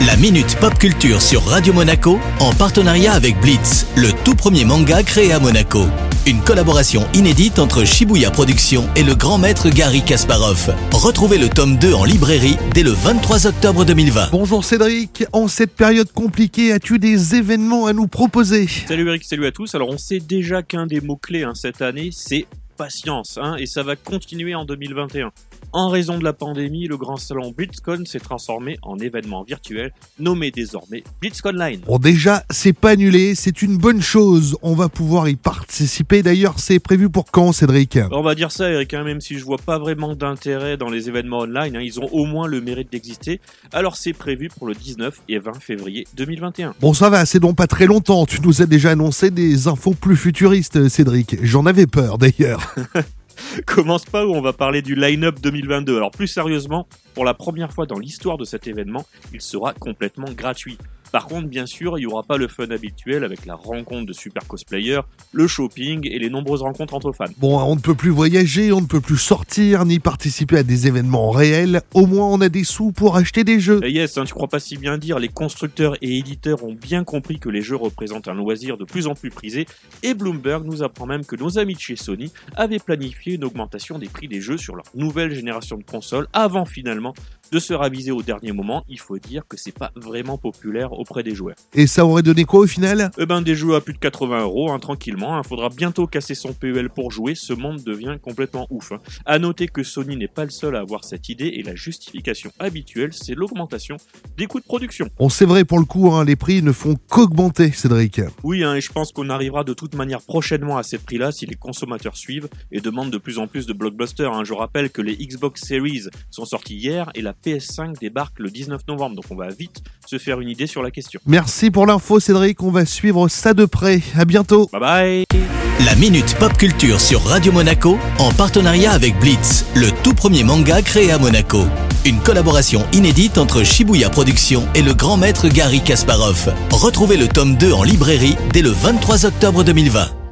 La Minute Pop Culture sur Radio Monaco en partenariat avec Blitz, le tout premier manga créé à Monaco. Une collaboration inédite entre Shibuya Productions et le grand maître Gary Kasparov. Retrouvez le tome 2 en librairie dès le 23 octobre 2020. Bonjour Cédric, en cette période compliquée, as-tu des événements à nous proposer? Salut Eric, salut à tous. Alors on sait déjà qu'un des mots-clés hein, cette année, c'est patience, hein, et ça va continuer en 2021. En raison de la pandémie, le grand salon BlitzCon s'est transformé en événement virtuel, nommé désormais BlitzConline. Bon déjà, c'est pas annulé, c'est une bonne chose, on va pouvoir y participer. D'ailleurs, c'est prévu pour quand Cédric? On va dire ça Eric, hein, même si je vois pas vraiment d'intérêt dans les événements online, hein, ils ont au moins le mérite d'exister. Alors c'est prévu pour le 19 et 20 février 2021. Bon ça va, c'est donc pas très longtemps, tu nous as déjà annoncé des infos plus futuristes Cédric. J'en avais peur d'ailleurs. Commence pas où on va parler du line-up 2022. Alors plus sérieusement, pour la première fois dans l'histoire de cet événement, il sera complètement gratuit. Par contre, bien sûr, il n'y aura pas le fun habituel avec la rencontre de super cosplayers, le shopping et les nombreuses rencontres entre fans. Bon, on ne peut plus voyager, on ne peut plus sortir ni participer à des événements réels. Au moins, on a des sous pour acheter des jeux. Et yes, hein, tu crois pas si bien dire, les constructeurs et éditeurs ont bien compris que les jeux représentent un loisir de plus en plus prisé, et Bloomberg nous apprend même que nos amis de chez Sony avaient planifié une augmentation des prix des jeux sur leur nouvelle génération de consoles avant finalement de se raviser au dernier moment. Il faut dire que c'est pas vraiment populaire auprès des joueurs. Et ça aurait donné quoi au final? Eh ben des jeux à plus de 80 euros, hein, tranquillement. Il faudra bientôt casser son PEL pour jouer. Ce monde devient complètement ouf. Hein. À noter que Sony n'est pas le seul à avoir cette idée et la justification habituelle, c'est l'augmentation des coûts de production. On sait vrai pour le coup, hein, les prix ne font qu'augmenter, Cédric. Oui, hein, et je pense qu'on arrivera de toute manière prochainement à ces prix-là si les consommateurs suivent et demandent de plus en plus de blockbusters. Hein. Je rappelle que les Xbox Series sont sortis hier et la PS5 débarque le 19 novembre, donc on va vite se faire une idée sur la question. Merci pour l'info Cédric, on va suivre ça de près. À bientôt. Bye bye La Minute Pop Culture sur Radio Monaco en partenariat avec Blitz, le tout premier manga créé à Monaco. Une collaboration inédite entre Shibuya Productions et le grand maître Gary Kasparov. Retrouvez le tome 2 en librairie dès le 23 octobre 2020.